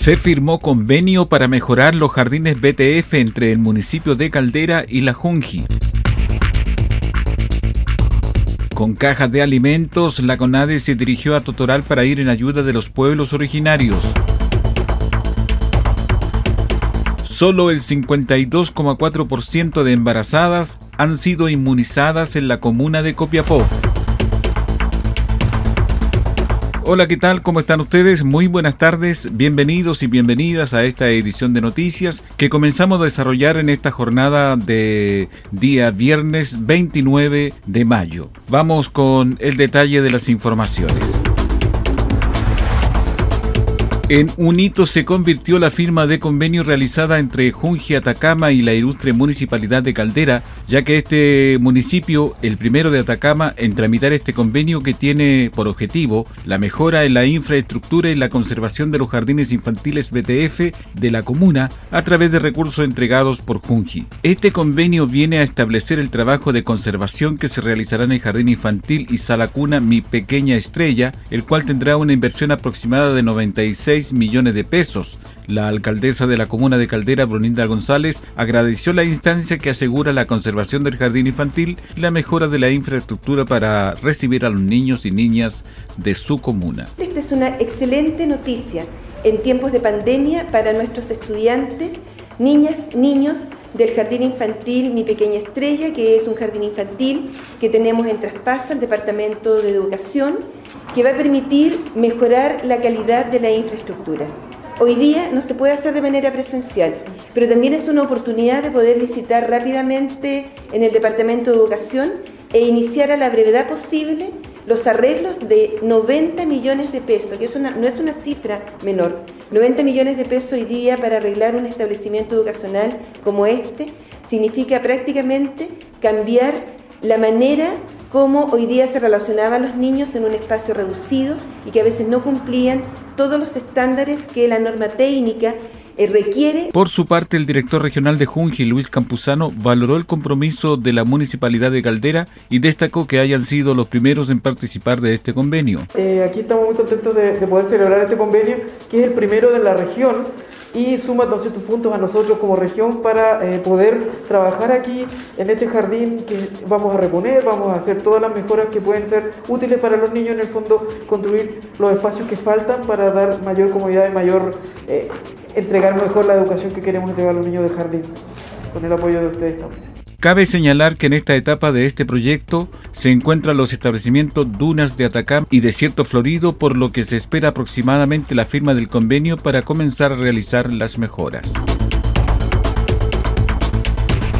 Se firmó convenio para mejorar los jardines BTF entre el municipio de Caldera y La Junji. Con cajas de alimentos, la CONADE se dirigió a Totoral para ir en ayuda de los pueblos originarios. Solo el 52,4% de embarazadas han sido inmunizadas en la comuna de Copiapó. Hola, ¿qué tal? ¿Cómo están ustedes? Muy buenas tardes, bienvenidos y bienvenidas a esta edición de noticias que comenzamos a desarrollar en esta jornada de día viernes 29 de mayo. Vamos con el detalle de las informaciones. En un hito se convirtió la firma de convenio realizada entre Junji Atacama y la ilustre municipalidad de Caldera, ya que este municipio, el primero de Atacama, en tramitar este convenio que tiene por objetivo la mejora en la infraestructura y la conservación de los jardines infantiles BTF de la comuna a través de recursos entregados por Junji. Este convenio viene a establecer el trabajo de conservación que se realizará en el jardín infantil y sala cuna Mi Pequeña Estrella, el cual tendrá una inversión aproximada de 96 millones de pesos. La alcaldesa de la comuna de Caldera, Brunilda González, agradeció la instancia que asegura la conservación del jardín infantil y la mejora de la infraestructura para recibir a los niños y niñas de su comuna. Esta es una excelente noticia en tiempos de pandemia para nuestros estudiantes, niñas, niños del Jardín Infantil Mi Pequeña Estrella, que es un jardín infantil que tenemos en traspaso al Departamento de Educación, que va a permitir mejorar la calidad de la infraestructura. Hoy día no se puede hacer de manera presencial, pero también es una oportunidad de poder visitar rápidamente en el Departamento de Educación e iniciar a la brevedad posible los arreglos de 90 millones de pesos, que eso no es una cifra menor, 90 millones de pesos hoy día para arreglar un establecimiento educacional como este, significa prácticamente cambiar la manera como hoy día se relacionaban los niños en un espacio reducido y que a veces no cumplían todos los estándares que la norma técnica requiere. Por su parte, el director regional de Junji, Luis Campuzano, valoró el compromiso de la municipalidad de Caldera y destacó que hayan sido los primeros en participar de este convenio. Eh, aquí estamos muy contentos de, de poder celebrar este convenio, que es el primero de la región y suma 200 puntos a nosotros como región para eh, poder trabajar aquí en este jardín que vamos a reponer, vamos a hacer todas las mejoras que pueden ser útiles para los niños, en el fondo construir los espacios que faltan para dar mayor comodidad y mayor, eh, entregar mejor la educación que queremos entregar a los niños del jardín, con el apoyo de ustedes también. Cabe señalar que en esta etapa de este proyecto se encuentran los establecimientos Dunas de Atacama y Desierto Florido, por lo que se espera aproximadamente la firma del convenio para comenzar a realizar las mejoras.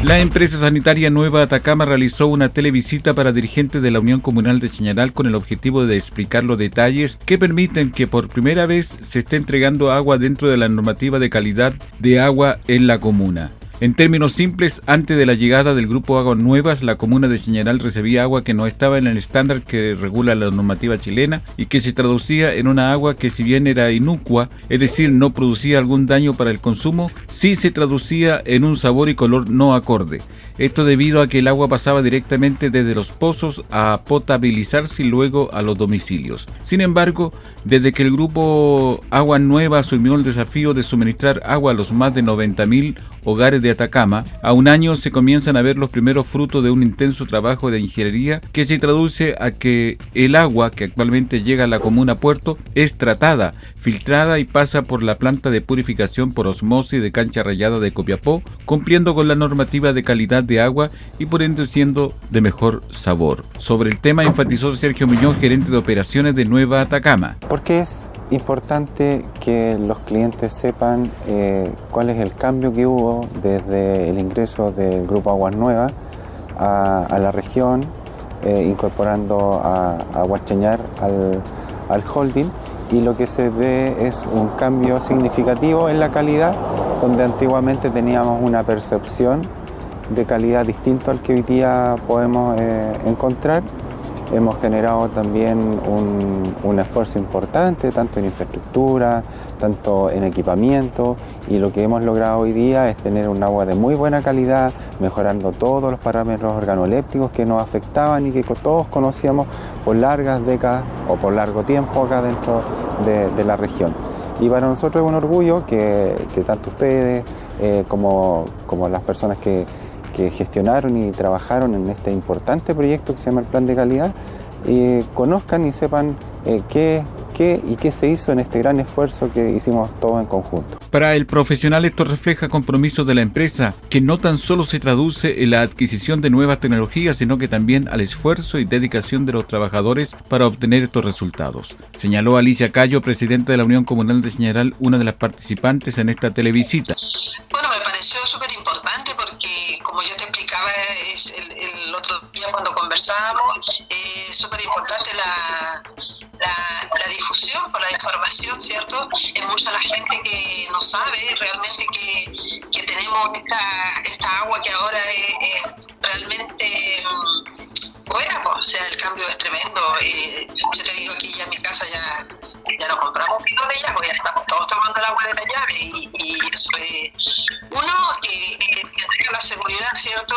La empresa sanitaria Nueva Atacama realizó una televisita para dirigentes de la Unión Comunal de Chañaral con el objetivo de explicar los detalles que permiten que por primera vez se esté entregando agua dentro de la normativa de calidad de agua en la comuna. En términos simples, antes de la llegada del grupo Aguas Nuevas, la comuna de Señaral recibía agua que no estaba en el estándar que regula la normativa chilena y que se traducía en una agua que si bien era inúcua, es decir, no producía algún daño para el consumo, sí se traducía en un sabor y color no acorde. Esto debido a que el agua pasaba directamente desde los pozos a potabilizarse y luego a los domicilios. Sin embargo, desde que el grupo Agua Nueva asumió el desafío de suministrar agua a los más de 90.000 hogares de Atacama, a un año se comienzan a ver los primeros frutos de un intenso trabajo de ingeniería que se traduce a que el agua que actualmente llega a la comuna Puerto es tratada, filtrada y pasa por la planta de purificación por osmosis de cancha rayada de Copiapó, cumpliendo con la normativa de calidad de agua y por ende siendo de mejor sabor. Sobre el tema enfatizó Sergio Muñoz, gerente de operaciones de Nueva Atacama. Porque es importante que los clientes sepan eh, cuál es el cambio que hubo desde el ingreso del Grupo Aguas Nuevas a, la región, eh, incorporando a, a Huacheñar al, holding y lo que se ve es un cambio significativo en la calidad, donde antiguamente teníamos una percepción de calidad distinto al que hoy día podemos eh, encontrar Hemos generado también un, esfuerzo importante, tanto en infraestructura, tanto en equipamiento, y lo que hemos logrado hoy día es tener un agua de muy buena calidad, mejorando todos los parámetros organolépticos que nos afectaban y que todos conocíamos por largas décadas o por largo tiempo acá dentro de, la región. Y para nosotros es un orgullo que, tanto ustedes eh, como, como las personas que, que gestionaron y trabajaron en este importante proyecto que se llama el Plan de Calidad, eh, conozcan y sepan eh, qué, qué y qué se hizo en este gran esfuerzo que hicimos todos en conjunto. Para el profesional esto refleja compromiso de la empresa, que no tan solo se traduce en la adquisición de nuevas tecnologías, sino que también al esfuerzo y dedicación de los trabajadores para obtener estos resultados. Señaló Alicia Cayo, presidenta de la Unión Comunal de Señaral, una de las participantes en esta televisita. El, otro día cuando conversábamos, es súper importante la, la, difusión por la información, ¿cierto? Es mucha la gente que no sabe realmente que, que tenemos esta, esta agua que ahora es, realmente mm, buena, pues, o sea, el cambio es tremendo. Eh, yo te digo aquí ya en mi casa ya ya no compramos bidones ya, porque ya estamos todos tomando el agua de la llave y, y eso es, uno, eh, eh, la seguridad, ¿cierto?,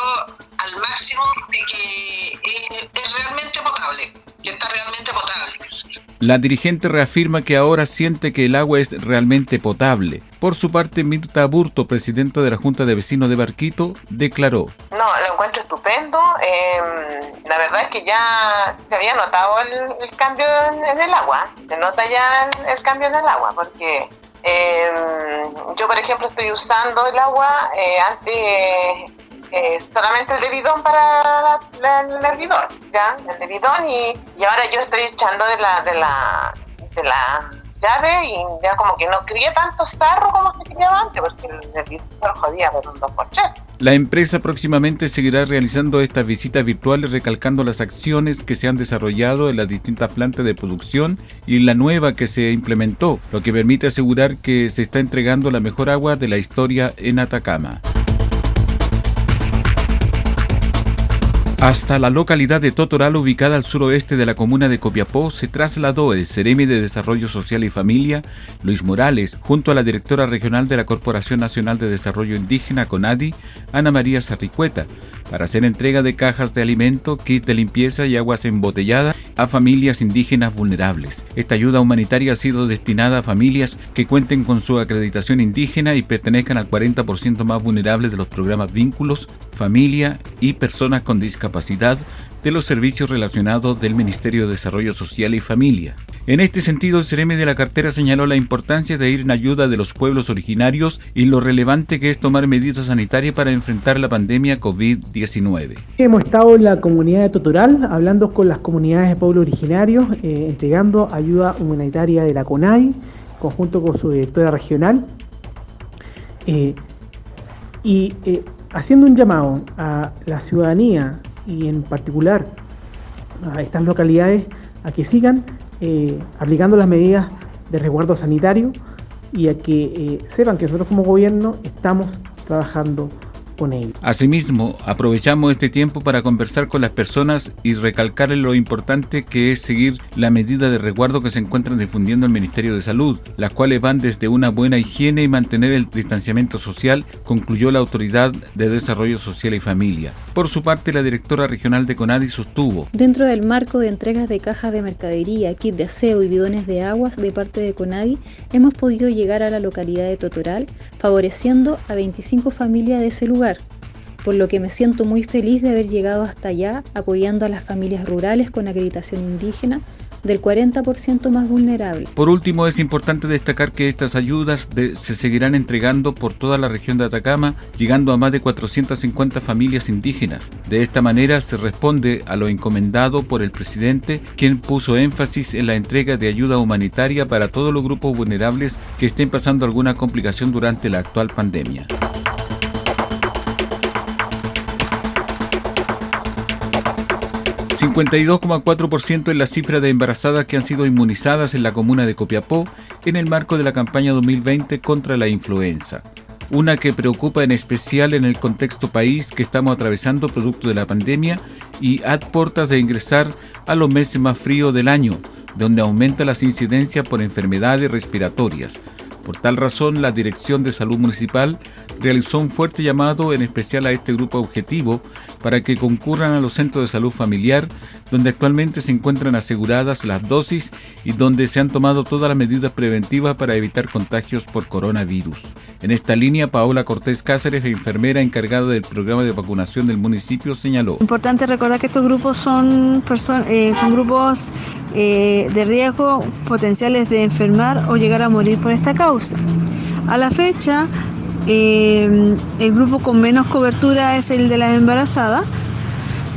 al máximo de que eh, es realmente potable, que está realmente potable. La dirigente reafirma que ahora siente que el agua es realmente potable. Por su parte, Mirta Burto, presidenta de la Junta de Vecinos de Barquito, declaró. No, lo encuentro estupendo. La verdad es que ya se había notado el, cambio en, el agua. Se nota ya el, cambio en el agua, porque em, yo, por ejemplo, estoy usando el agua eh, antes eh, solamente el de bidón para el hervidor, ¿ya? El de bidón y, y, ahora yo estoy echando de la, de la, de la llave y ya como que no cría tanto sarro como se criaba antes, porque el hervidor jodía por un 2x3. La empresa próximamente seguirá realizando estas visitas virtuales recalcando las acciones que se han desarrollado en las distintas plantas de producción y la nueva que se implementó, lo que permite asegurar que se está entregando la mejor agua de la historia en Atacama. Hasta la localidad de Totoral, ubicada al suroeste de la comuna de Copiapó, se trasladó el Ceremi de Desarrollo Social y Familia, Luis Morales, junto a la directora regional de la Corporación Nacional de Desarrollo Indígena, CONADI, Ana María Sarricueta, para hacer entrega de cajas de alimento, kit de limpieza y aguas embotelladas a familias indígenas vulnerables. Esta ayuda humanitaria ha sido destinada a familias que cuenten con su acreditación indígena y pertenezcan al 40% más vulnerable de los programas Vínculos, Familia y Personas con Discapacidad de los servicios relacionados del Ministerio de Desarrollo Social y Familia. En este sentido, el CEREME de la cartera señaló la importancia de ir en ayuda de los pueblos originarios y lo relevante que es tomar medidas sanitarias para enfrentar la pandemia COVID-19. Hemos estado en la comunidad de Totoral hablando con las comunidades de pueblos originarios, eh, entregando ayuda humanitaria de la CONAI, conjunto con su directora regional, eh, y eh, haciendo un llamado a la ciudadanía y en particular a estas localidades a que sigan eh, aplicando las medidas de resguardo sanitario y a que eh, sepan que nosotros como gobierno estamos trabajando con ellos. Asimismo, aprovechamos este tiempo para conversar con las personas y recalcarles lo importante que es seguir la medida de resguardo que se encuentran difundiendo el Ministerio de Salud, las cuales van desde una buena higiene y mantener el distanciamiento social, concluyó la Autoridad de Desarrollo Social y Familia. Por su parte, la directora regional de CONADI sostuvo. Dentro del marco de entregas de cajas de mercadería, kit de aseo y bidones de aguas de parte de CONADI, hemos podido llegar a la localidad de Totoral, favoreciendo a 25 familias de ese lugar por lo que me siento muy feliz de haber llegado hasta allá apoyando a las familias rurales con acreditación indígena del 40% más vulnerable. Por último, es importante destacar que estas ayudas se seguirán entregando por toda la región de Atacama, llegando a más de 450 familias indígenas. De esta manera se responde a lo encomendado por el presidente, quien puso énfasis en la entrega de ayuda humanitaria para todos los grupos vulnerables que estén pasando alguna complicación durante la actual pandemia. 52,4% es la cifra de embarazadas que han sido inmunizadas en la comuna de Copiapó en el marco de la campaña 2020 contra la influenza. Una que preocupa en especial en el contexto país que estamos atravesando producto de la pandemia y a puertas de ingresar a los meses más fríos del año, donde aumenta las incidencias por enfermedades respiratorias. Por tal razón, la Dirección de Salud Municipal realizó un fuerte llamado en especial a este grupo objetivo para que concurran a los centros de salud familiar donde actualmente se encuentran aseguradas las dosis y donde se han tomado todas las medidas preventivas para evitar contagios por coronavirus. En esta línea, Paola Cortés Cáceres, enfermera encargada del programa de vacunación del municipio, señaló. Importante recordar que estos grupos son, eh, son grupos eh, de riesgo potenciales de enfermar o llegar a morir por esta causa. A la fecha, eh, el grupo con menos cobertura es el de las embarazadas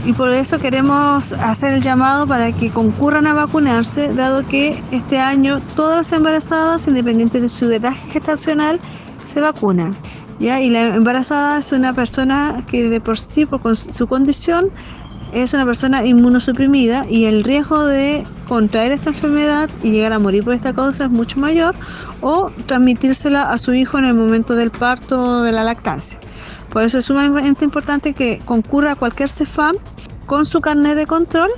y por eso queremos hacer el llamado para que concurran a vacunarse, dado que este año todas las embarazadas, independiente de su edad gestacional, se vacunan. ¿ya? Y la embarazada es una persona que de por sí, por su condición, es una persona inmunosuprimida y el riesgo de contraer esta enfermedad y llegar a morir por esta causa es mucho mayor o transmitírsela a su hijo en el momento del parto o de la lactancia. Por eso es sumamente importante que concurra a cualquier CEFAM con su carnet de control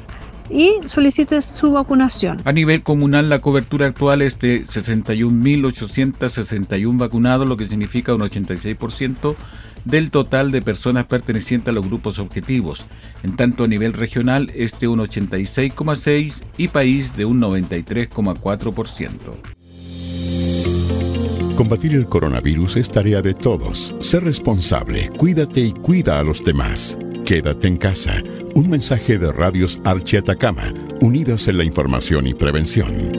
y solicite su vacunación. A nivel comunal, la cobertura actual es de 61.861 vacunados, lo que significa un 86% del total de personas pertenecientes a los grupos objetivos. En tanto, a nivel regional, este un 86,6% y país de un 93,4%. Combatir el coronavirus es tarea de todos. Sé responsable, cuídate y cuida a los demás. Quédate en casa. Un mensaje de Radios Archi Atacama, unidos en la información y prevención.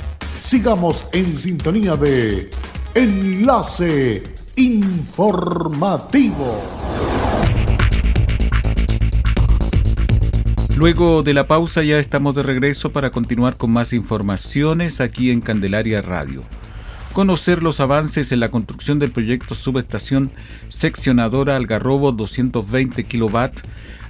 Sigamos en sintonía de Enlace Informativo. Luego de la pausa ya estamos de regreso para continuar con más informaciones aquí en Candelaria Radio. Conocer los avances en la construcción del proyecto subestación seccionadora Algarrobo 220 kW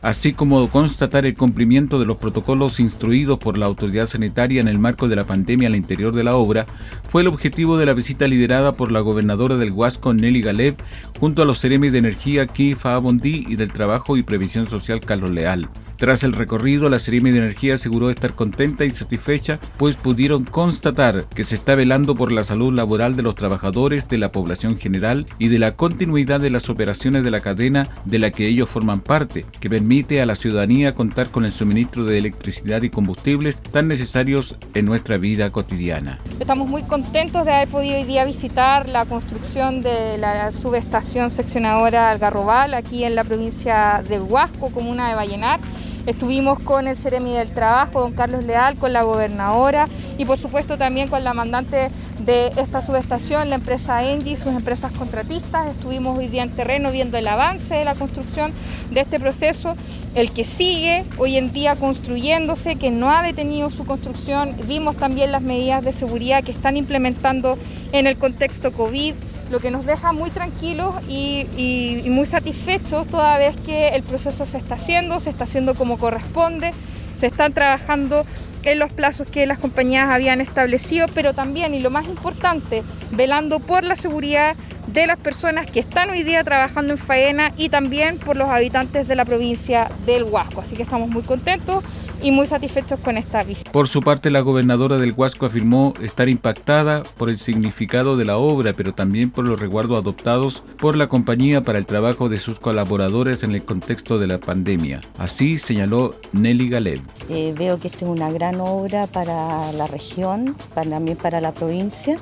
así como constatar el cumplimiento de los protocolos instruidos por la autoridad sanitaria en el marco de la pandemia al interior de la obra, fue el objetivo de la visita liderada por la gobernadora del Huasco, Nelly Galev, junto a los seremis de energía Kifa Bondi y del Trabajo y Previsión Social Carlos Leal. Tras el recorrido, la Seremi de Energía aseguró estar contenta y satisfecha, pues pudieron constatar que se está velando por la salud laboral de los trabajadores, de la población general y de la continuidad de las operaciones de la cadena de la que ellos forman parte, que permite a la ciudadanía contar con el suministro de electricidad y combustibles tan necesarios en nuestra vida cotidiana. Estamos muy contentos de haber podido hoy día visitar la construcción de la subestación seccionadora Algarrobal aquí en la provincia de Huasco, comuna de Vallenar Estuvimos con el Ceremi del Trabajo, don Carlos Leal, con la gobernadora y por supuesto también con la mandante de esta subestación, la empresa Engie y sus empresas contratistas. Estuvimos hoy día en terreno viendo el avance de la construcción de este proceso, el que sigue hoy en día construyéndose, que no ha detenido su construcción. Vimos también las medidas de seguridad que están implementando en el contexto COVID lo que nos deja muy tranquilos y, muy satisfechos toda vez que el proceso se está haciendo, se está haciendo como corresponde, se están trabajando en los plazos que las compañías habían establecido, pero también, y lo más importante, velando por la seguridad de las personas que están hoy día trabajando en faena y también por los habitantes de la provincia del Huasco. Así que estamos muy contentos y muy satisfechos con esta visita. Por su parte, la gobernadora del Huasco afirmó estar impactada por el significado de la obra, pero también por los resguardos adoptados por la compañía para el trabajo de sus colaboradores en el contexto de la pandemia. Así señaló Nelly Galev. Eh, veo que esta es una gran obra para la región, también para la provincia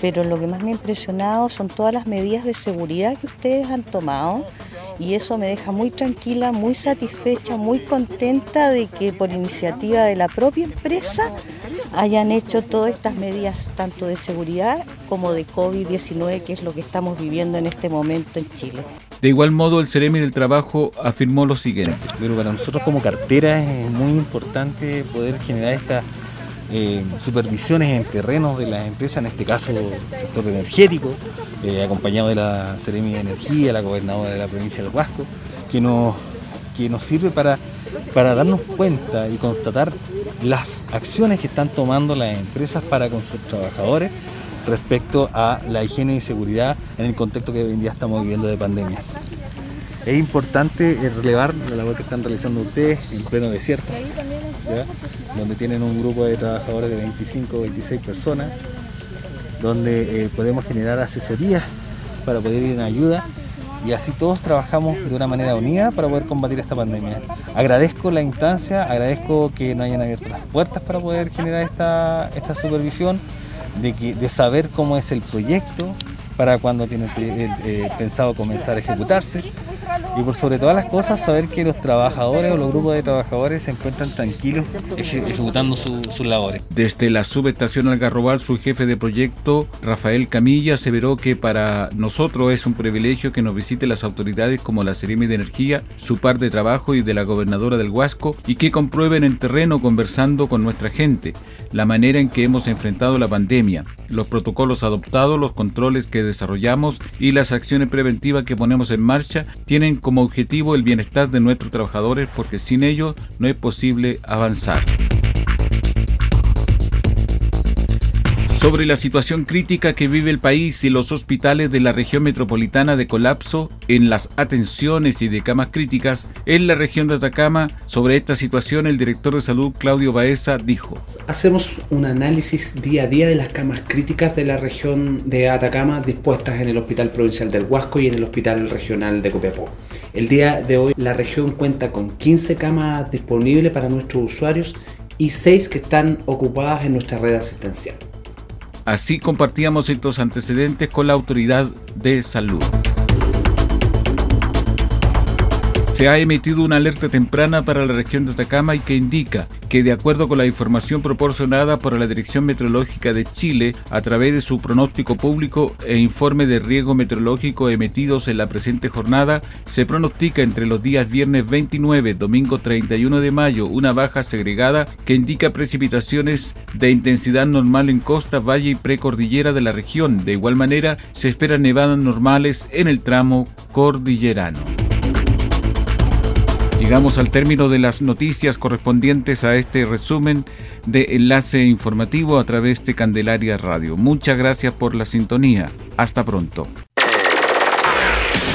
pero lo que más me ha impresionado son todas las medidas de seguridad que ustedes han tomado y eso me deja muy tranquila, muy satisfecha, muy contenta de que por iniciativa de la propia empresa hayan hecho todas estas medidas tanto de seguridad como de COVID-19, que es lo que estamos viviendo en este momento en Chile. De igual modo, el Ceremi del Trabajo afirmó lo siguiente. Pero para nosotros como cartera es muy importante poder generar esta eh, supervisiones en terrenos de las empresas, en este caso el sector energético, eh, acompañado de la Seremi de Energía, la gobernadora de la provincia de Huasco, que nos, que nos sirve para, para darnos cuenta y constatar las acciones que están tomando las empresas para con sus trabajadores respecto a la higiene y seguridad en el contexto que hoy en día estamos viviendo de pandemia. Es importante relevar la labor que están realizando ustedes en pleno desierto, donde tienen un grupo de trabajadores de 25 o 26 personas, donde eh, podemos generar asesorías para poder ir en ayuda y así todos trabajamos de una manera unida para poder combatir esta pandemia. Agradezco la instancia, agradezco que nos hayan abierto las puertas para poder generar esta, esta supervisión, de, que, de saber cómo es el proyecto para cuando tiene eh, pensado comenzar a ejecutarse y por sobre todas las cosas saber que los trabajadores o los grupos de trabajadores se encuentran tranquilos ejecutando sus labores. Desde la subestación Algarrobal, su jefe de proyecto, Rafael Camilla, aseveró que para nosotros es un privilegio que nos visiten las autoridades como la Seremi de Energía, su par de trabajo y de la gobernadora del Huasco y que comprueben en terreno conversando con nuestra gente la manera en que hemos enfrentado la pandemia, los protocolos adoptados, los controles que desarrollamos y las acciones preventivas que ponemos en marcha tienen como objetivo el bienestar de nuestros trabajadores porque sin ello no es posible avanzar. Sobre la situación crítica que vive el país y los hospitales de la región metropolitana de colapso en las atenciones y de camas críticas en la región de Atacama. Sobre esta situación, el director de salud, Claudio Baeza, dijo. Hacemos un análisis día a día de las camas críticas de la región de Atacama dispuestas en el Hospital Provincial del Huasco y en el Hospital Regional de Copiapó. El día de hoy la región cuenta con 15 camas disponibles para nuestros usuarios y 6 que están ocupadas en nuestra red asistencial. Así compartíamos estos antecedentes con la autoridad de salud. Se ha emitido una alerta temprana para la región de Atacama y que indica que de acuerdo con la información proporcionada por la Dirección Meteorológica de Chile a través de su pronóstico público e informe de riesgo meteorológico emitidos en la presente jornada, se pronostica entre los días viernes 29, domingo 31 de mayo una baja segregada que indica precipitaciones de intensidad normal en costa, valle y precordillera de la región. De igual manera, se esperan nevadas normales en el tramo cordillerano. Llegamos al término de las noticias correspondientes a este resumen de enlace informativo a través de Candelaria Radio. Muchas gracias por la sintonía. Hasta pronto.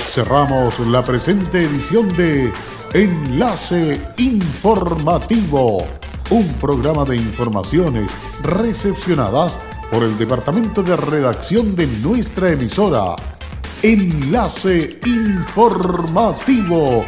Cerramos la presente edición de Enlace Informativo, un programa de informaciones recepcionadas por el Departamento de Redacción de nuestra emisora. Enlace Informativo